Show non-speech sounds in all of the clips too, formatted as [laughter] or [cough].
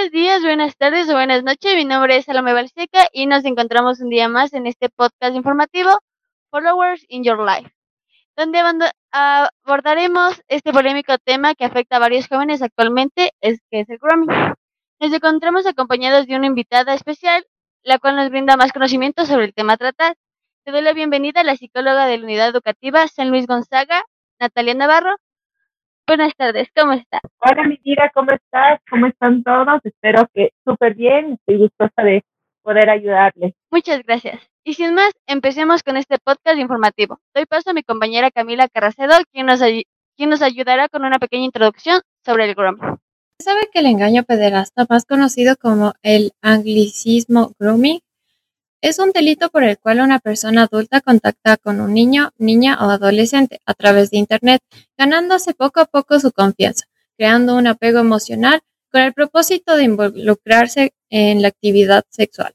buenos días, buenas tardes o buenas noches. Mi nombre es Salome Balseca y nos encontramos un día más en este podcast informativo Followers in Your Life, donde abordaremos este polémico tema que afecta a varios jóvenes actualmente, es que es el grooming. Nos encontramos acompañados de una invitada especial, la cual nos brinda más conocimiento sobre el tema tratado. Te doy la bienvenida a la psicóloga de la Unidad Educativa San Luis Gonzaga, Natalia Navarro, Buenas tardes, ¿cómo está? Hola, mi tía, ¿cómo estás? ¿Cómo están todos? Espero que súper bien. Estoy gustosa de poder ayudarles. Muchas gracias. Y sin más, empecemos con este podcast informativo. Doy paso a mi compañera Camila Carracedo, quien nos, quien nos ayudará con una pequeña introducción sobre el grooming. ¿Sabe que el engaño pederasta, más conocido como el anglicismo grooming, es un delito por el cual una persona adulta contacta con un niño, niña o adolescente a través de Internet, ganándose poco a poco su confianza, creando un apego emocional con el propósito de involucrarse en la actividad sexual.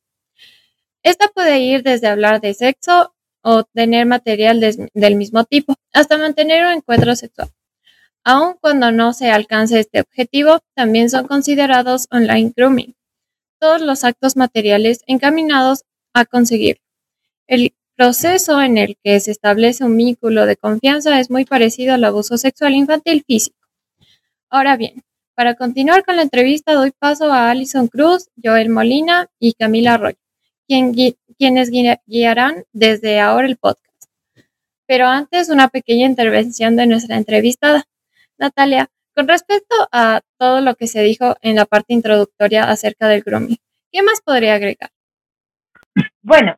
Esta puede ir desde hablar de sexo o tener material del mismo tipo, hasta mantener un encuentro sexual. Aun cuando no se alcance este objetivo, también son considerados online grooming. Todos los actos materiales encaminados a conseguir. El proceso en el que se establece un vínculo de confianza es muy parecido al abuso sexual infantil físico. Ahora bien, para continuar con la entrevista doy paso a Alison Cruz, Joel Molina y Camila Arroyo, quienes guiarán desde ahora el podcast. Pero antes una pequeña intervención de nuestra entrevistada. Natalia, con respecto a todo lo que se dijo en la parte introductoria acerca del grooming, ¿qué más podría agregar? Bueno,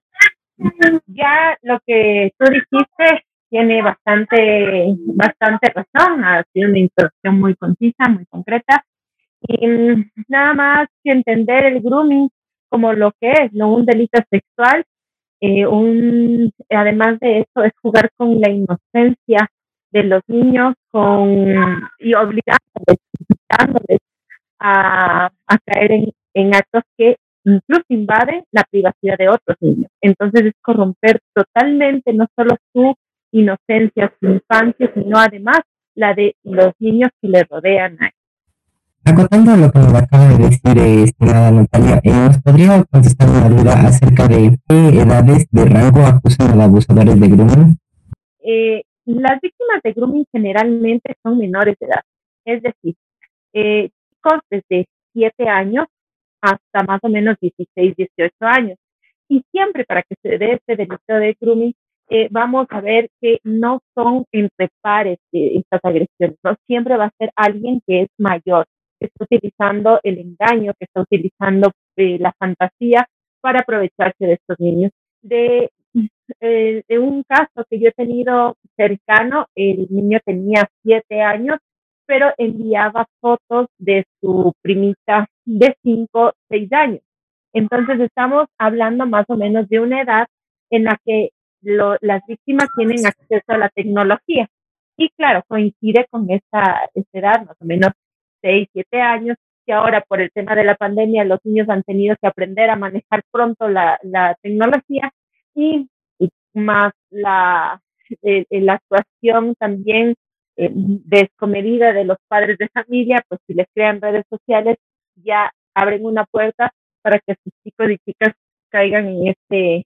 ya lo que tú dijiste tiene bastante, bastante razón, ha sido una introducción muy concisa, muy concreta. Y mm, nada más que entender el grooming como lo que es, no un delito sexual, eh, un, además de eso es jugar con la inocencia de los niños con, y obligándoles, a, caer en actos que incluso invade la privacidad de otros niños. Entonces es corromper totalmente no solo su inocencia, su infancia, sino además la de los niños que le rodean a él. Acotando lo que me acaba de decir, estimada Natalia, eh, ¿nos podría contestar una duda acerca de qué edades de rango acusan a los abusadores de grooming? Eh, las víctimas de grooming generalmente son menores de edad, es decir, eh, chicos desde 7 años hasta más o menos 16, 18 años. Y siempre para que se dé este delito de grooming, eh, vamos a ver que no son entre pares estas agresiones, ¿no? Siempre va a ser alguien que es mayor, que está utilizando el engaño, que está utilizando eh, la fantasía para aprovecharse de estos niños. De, eh, de un caso que yo he tenido cercano, el niño tenía siete años pero enviaba fotos de su primita de 5, 6 años. Entonces estamos hablando más o menos de una edad en la que las víctimas tienen acceso a la tecnología. Y claro, coincide con esta, edad, más o menos 6, 7 años, que ahora por el tema de la pandemia los niños han tenido que aprender a manejar pronto la, tecnología y, más la, eh, la actuación también eh, descomedida de los padres de familia, pues si les crean redes sociales, ya abren una puerta para que sus chicos y chicas caigan en este,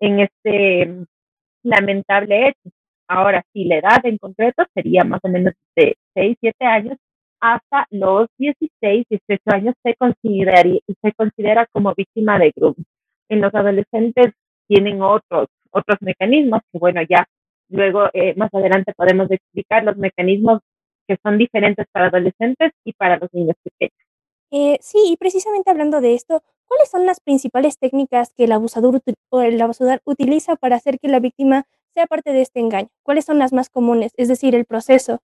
en este lamentable hecho. Ahora, si la edad en concreto sería más o menos de 6, 7 años, hasta los 16, 18 años se, consideraría, se considera como víctima de grupo. En los adolescentes tienen otros, otros mecanismos que, bueno, ya Luego, eh, más adelante podemos explicar los mecanismos que son diferentes para adolescentes y para los niños pequeños. Eh, sí, y precisamente hablando de esto, ¿cuáles son las principales técnicas que el abusador o el abusador utiliza para hacer que la víctima sea parte de este engaño? ¿Cuáles son las más comunes? Es decir, el proceso.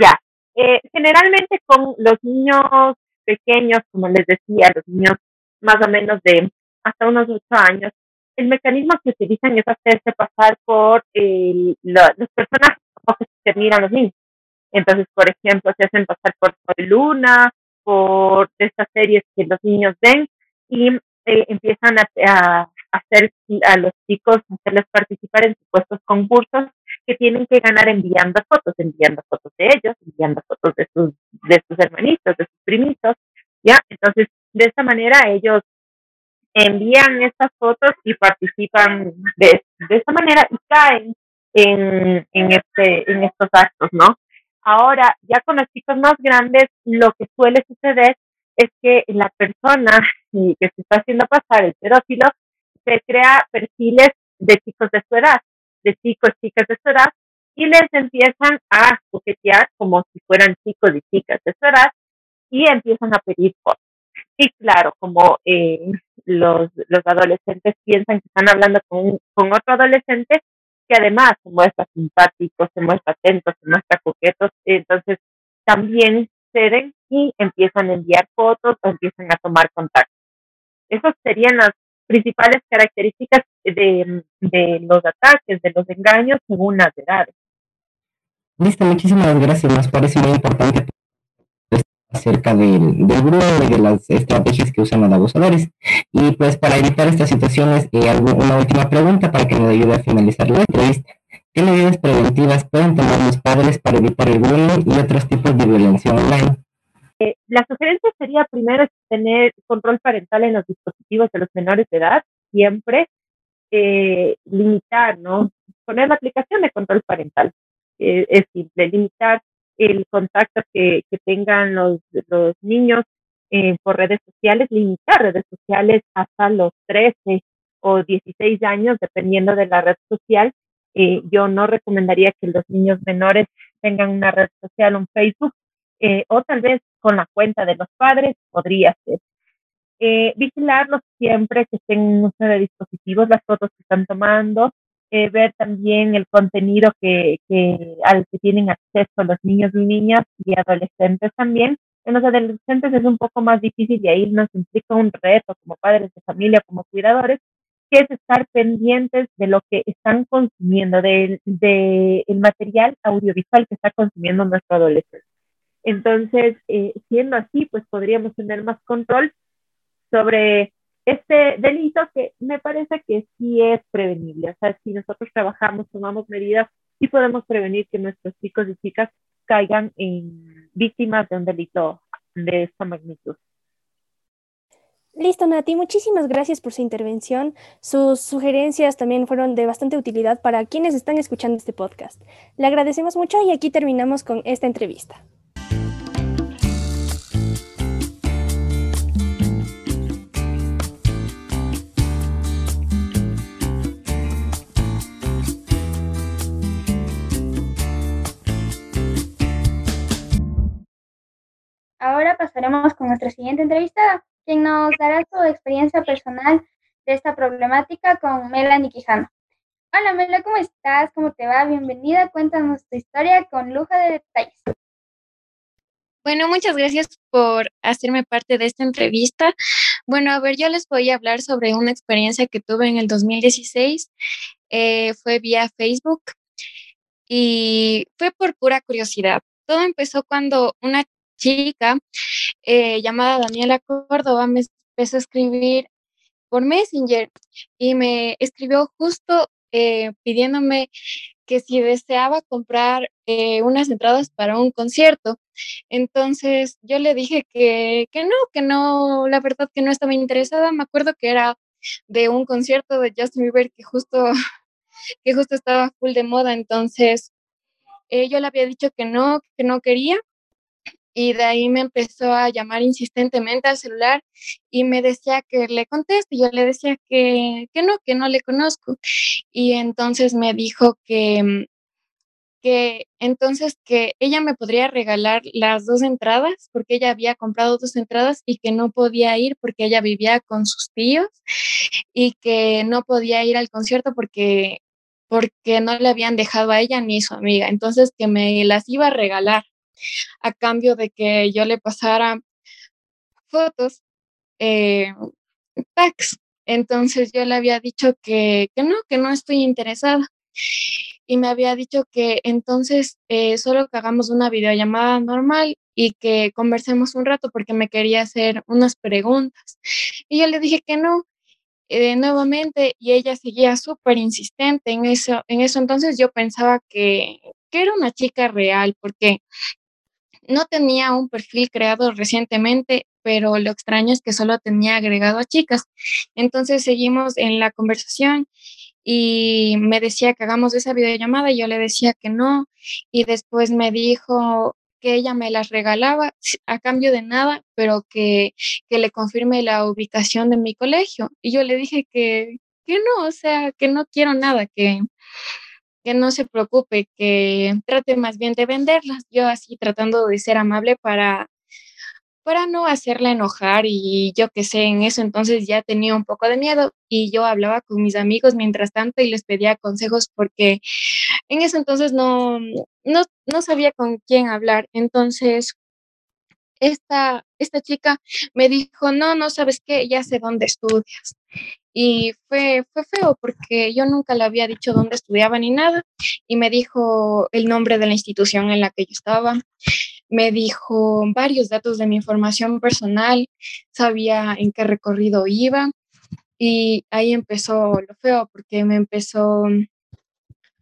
Ya, eh, generalmente con los niños pequeños, como les decía, los niños más o menos de hasta unos ocho años, el mecanismo que utilizan es hacerse pasar por el, las personas que se miran los niños. Entonces, por ejemplo, se hacen pasar por, Luna, por estas series que los niños ven y eh, empiezan a, hacer a los chicos, hacerles participar en supuestos concursos que tienen que ganar enviando fotos, enviando fotos de ellos, enviando fotos de sus, de sus hermanitos, de sus primitos, ¿ya? Entonces, de esta manera ellos envían estas fotos y participan de, de esta manera y caen en, en, este, en estos actos, ¿no? Ahora, ya con los chicos más grandes, lo que suele suceder es que la persona que se está haciendo pasar el pedófilo se crea perfiles de chicos de su edad, de chicos, chicas de su edad, y les empiezan a coquetear como si fueran chicos y chicas de su edad y empiezan a pedir fotos. Y claro, como eh, los, los adolescentes piensan que están hablando con, con otro adolescente, que además se muestra simpático, se muestra atento, se muestra coqueto, entonces también ceden y empiezan a enviar fotos o empiezan a tomar contacto. Esas serían las principales características de, de los ataques, de los engaños según las edades. Listo, muchísimas gracias. Nos parece importante acerca del, del grupo y de las estrategias que usan los abusadores. Y pues para evitar estas situaciones, eh, una última pregunta para que nos ayude a finalizar la entrevista. ¿Qué medidas preventivas pueden tomar los padres para evitar el bullying y otros tipos de violencia online? Eh, la sugerencia sería primero tener control parental en los dispositivos de los menores de edad, siempre eh, limitar, ¿no? Poner la aplicación de control parental. Eh, es simple, limitar el contacto que, que tengan los, los niños eh, por redes sociales, limitar redes sociales hasta los 13 o 16 años, dependiendo de la red social. Eh, yo no recomendaría que los niños menores tengan una red social, un Facebook, eh, o tal vez con la cuenta de los padres, podría ser. Eh, vigilarlos siempre que estén en uso de dispositivos, las fotos que están tomando, eh, ver también el contenido que, que, al que tienen acceso los niños y niñas y adolescentes también. En los adolescentes es un poco más difícil y ahí nos implica un reto como padres de familia, como cuidadores, que es estar pendientes de lo que están consumiendo, del de el material audiovisual que está consumiendo nuestro adolescente. Entonces, eh, siendo así, pues podríamos tener más control sobre este delito que me parece que sí es prevenible. O sea, si nosotros trabajamos, tomamos medidas, sí podemos prevenir que nuestros chicos y chicas caigan en víctimas de un delito de esta magnitud. Listo, Nati, muchísimas gracias por su intervención. Sus sugerencias también fueron de bastante utilidad para quienes están escuchando este podcast. Le agradecemos mucho y aquí terminamos con esta entrevista. Ahora pasaremos con nuestra siguiente entrevistada, quien nos dará su experiencia personal de esta problemática con Melanie Quijano. Hola Mela, ¿cómo estás? ¿Cómo te va? Bienvenida. Cuéntanos tu historia con lujo de detalles. Bueno, muchas gracias por hacerme parte de esta entrevista. Bueno, a ver, yo les voy a hablar sobre una experiencia que tuve en el 2016. Eh, fue vía Facebook y fue por pura curiosidad. Todo empezó cuando una chica eh, llamada Daniela Córdoba me empezó a escribir por Messenger y me escribió justo eh, pidiéndome que si deseaba comprar eh, unas entradas para un concierto. Entonces yo le dije que, que no, que no, la verdad que no estaba interesada. Me acuerdo que era de un concierto de Justin Bieber que justo, [laughs] que justo estaba full de moda. Entonces yo le había dicho que no, que no quería y de ahí me empezó a llamar insistentemente al celular y me decía que le conteste. Yo le decía que, que no, que no le conozco. Y entonces me dijo que, mm, que entonces que ella me podría regalar las dos entradas porque ella había comprado dos entradas y que no podía ir porque ella vivía con sus tíos y que no podía ir al concierto porque porque no le habían dejado a ella ni su amiga, entonces que me las iba a regalar a cambio de que yo le pasara fotos, eh, packs. Entonces yo le había dicho que, que, no, que no estoy interesada. Y me había dicho que entonces eh, solo que hagamos una videollamada normal y que conversemos un rato porque me quería hacer unas preguntas. Y yo le dije que no, eh, nuevamente, y ella seguía súper insistente en eso. En eso entonces yo pensaba que, que era una chica real, porque no tenía un perfil creado recientemente, pero lo extraño es que solo tenía agregado a chicas. Entonces seguimos en la conversación y me decía que hagamos esa videollamada y yo le decía que no y después me dijo que ella me las regalaba a cambio de nada, pero que, que le confirme la ubicación de mi colegio. Y yo le dije que, que no, o sea, que no quiero nada, que, que no se preocupe, que trate más bien de venderlas. Yo así tratando de ser amable para para no hacerla enojar y yo que sé, en eso entonces ya tenía un poco de miedo y yo hablaba con mis amigos mientras tanto y les pedía consejos porque en eso entonces no, no, no sabía con quién hablar. Entonces, esta, esta chica me dijo, no, no sabes qué, ya sé dónde estudias. Y fue, fue feo porque yo nunca le había dicho dónde estudiaba ni nada y me dijo el nombre de la institución en la que yo estaba. Me dijo varios datos de mi información personal, sabía en qué recorrido iba y ahí empezó lo feo porque me empezó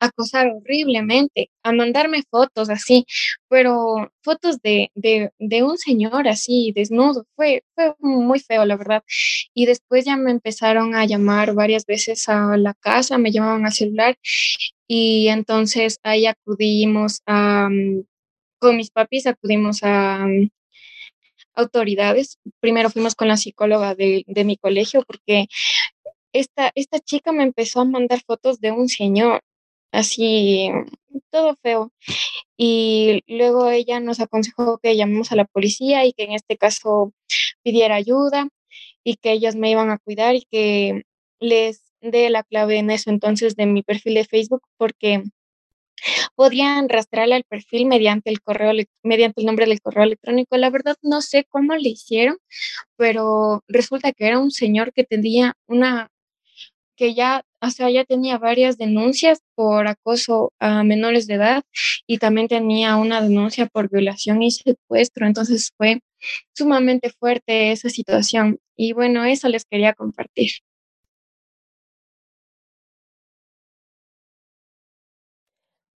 acosar horriblemente, a mandarme fotos así, pero fotos de, de, un señor así, desnudo, fue, fue muy feo, la verdad. Y después ya me empezaron a llamar varias veces a la casa, me llamaban al celular y entonces ahí acudimos a mm, con mis papis acudimos a mm, autoridades. Primero fuimos con la psicóloga de, mi colegio porque esta, esta chica me empezó a mandar fotos de un señor, así, todo feo. Y luego ella nos aconsejó que llamemos a la policía y que en este caso pidiera ayuda y que ellas me iban a cuidar y que les dé la clave en eso entonces de mi perfil de Facebook porque podían rastrearle al perfil mediante el correo, mediante el nombre del correo electrónico. La verdad no sé cómo le hicieron, pero resulta que era un señor que tenía una, que ya, o sea, ya tenía varias denuncias por acoso a menores de edad y también tenía una denuncia por violación y secuestro. Entonces fue sumamente fuerte esa situación. Y bueno, eso les quería compartir.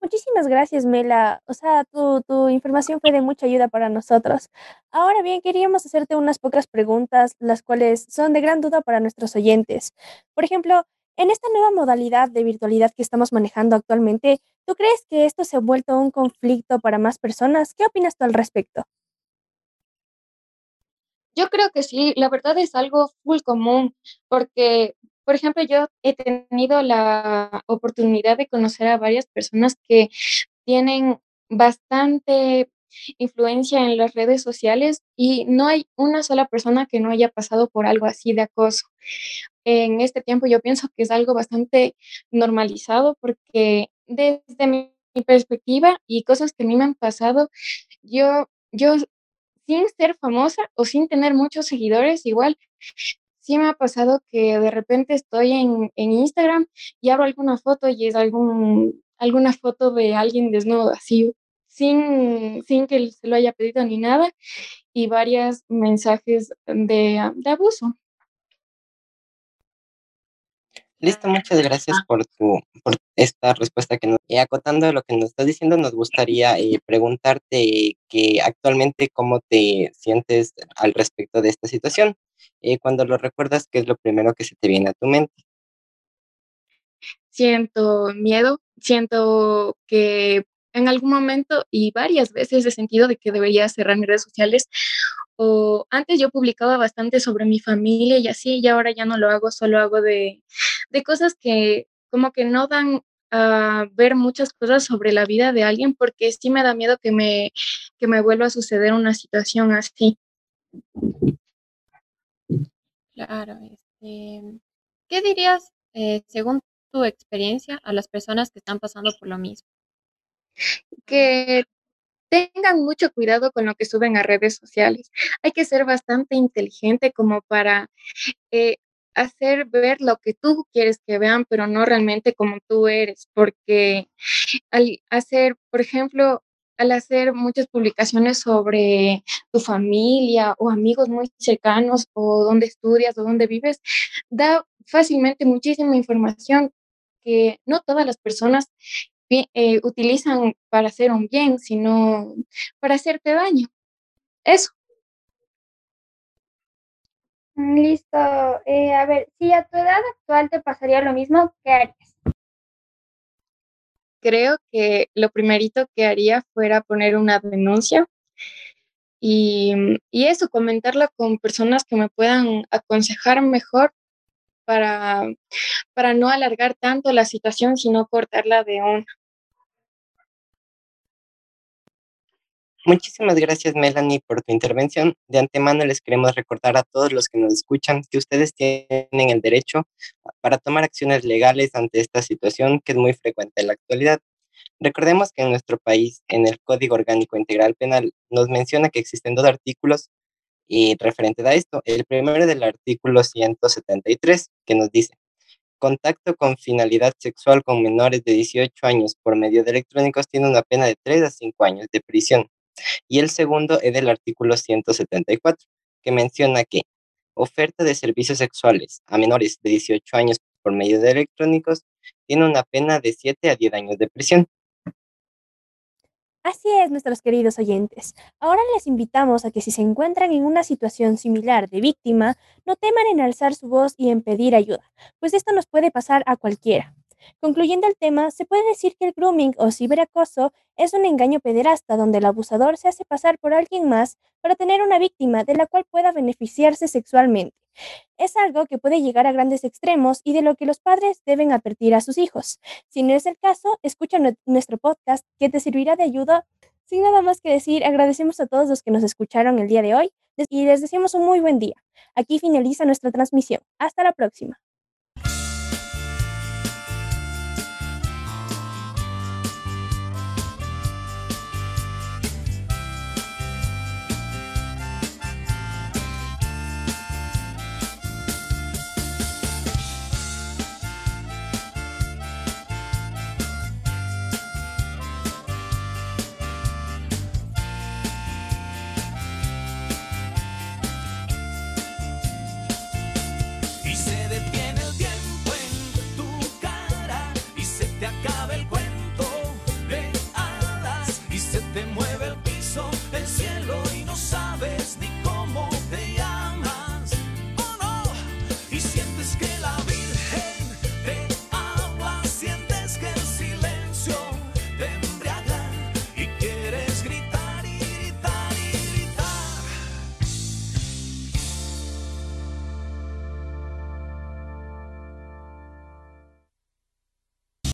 Muchísimas gracias, Mela. O sea, tu, tu, información fue de mucha ayuda para nosotros. Ahora bien, queríamos hacerte unas pocas preguntas, las cuales son de gran duda para nuestros oyentes. Por ejemplo, en esta nueva modalidad de virtualidad que estamos manejando actualmente, ¿tú crees que esto se ha vuelto un conflicto para más personas? ¿Qué opinas tú al respecto? Yo creo que sí, la verdad es algo full común, porque por ejemplo, yo he tenido la oportunidad de conocer a varias personas que tienen bastante influencia en las redes sociales y no hay una sola persona que no haya pasado por algo así de acoso. En este tiempo yo pienso que es algo bastante normalizado porque desde mi perspectiva y cosas que a mí me han pasado, yo, yo sin ser famosa o sin tener muchos seguidores, igual sí me ha pasado que de repente estoy en, Instagram y abro alguna foto y es algún, alguna foto de alguien desnudo, así, sin, sin que se lo haya pedido ni nada, y varios mensajes de, de abuso. Listo, muchas gracias por tu por esta respuesta que nos y acotando lo que nos estás diciendo, nos gustaría eh, preguntarte que actualmente cómo te sientes al respecto de esta situación. Eh, cuando lo recuerdas, ¿qué es lo primero que se te viene a tu mente? Siento miedo, siento que en algún momento y varias veces he sentido de que debería cerrar mis redes sociales o antes yo publicaba bastante sobre mi familia y así, y ahora ya no lo hago, solo hago de, de cosas que como que no dan a ver muchas cosas sobre la vida de alguien porque sí me da miedo que me, que me vuelva a suceder una situación así. Claro, este, ¿qué dirías, eh, según tu experiencia, a las personas que están pasando por lo mismo? Que tengan mucho cuidado con lo que suben a redes sociales. Hay que ser bastante inteligente como para eh, hacer ver lo que tú quieres que vean, pero no realmente como tú eres, porque al hacer, por ejemplo, al hacer muchas publicaciones sobre tu familia o amigos muy cercanos o dónde estudias o dónde vives, da fácilmente muchísima información que no todas las personas eh, utilizan para hacer un bien, sino para hacerte daño. Eso. Mm, Listo. Eh, a ver, si a tu edad actual te pasaría lo mismo, ¿qué harías? Creo que lo primerito que haría fuera poner una denuncia y, y eso, comentarla con personas que me puedan aconsejar mejor para, para no alargar tanto la situación, sino cortarla de una. Muchísimas gracias, Melanie, por tu intervención. De antemano les queremos recordar a todos los que nos escuchan que ustedes tienen el derecho para tomar acciones legales ante esta situación que es muy frecuente en la actualidad. Recordemos que en nuestro país, en el Código Orgánico Integral Penal, nos menciona que existen dos artículos y referente a esto. El primero es del artículo 173, que nos dice, contacto con finalidad sexual con menores de 18 años por medio de electrónicos tiene una pena de 3 a 5 años de prisión. Y el segundo es del artículo 174, que menciona que oferta de servicios sexuales a menores de 18 años por medio de electrónicos tiene una pena de 7 a 10 años de prisión. Así es, nuestros queridos oyentes. Ahora les invitamos a que si se encuentran en una situación similar de víctima, no teman en alzar su voz y en pedir ayuda, pues esto nos puede pasar a cualquiera. Concluyendo el tema, se puede decir que el grooming o ciberacoso es un engaño pederasta donde el abusador se hace pasar por alguien más para tener una víctima de la cual pueda beneficiarse sexualmente. Es algo que puede llegar a grandes extremos y de lo que los padres deben advertir a sus hijos. Si no es el caso, escucha nuestro podcast que te servirá de ayuda. Sin nada más que decir, agradecemos a todos los que nos escucharon el día de hoy y les deseamos un muy buen día. Aquí finaliza nuestra transmisión. Hasta la próxima.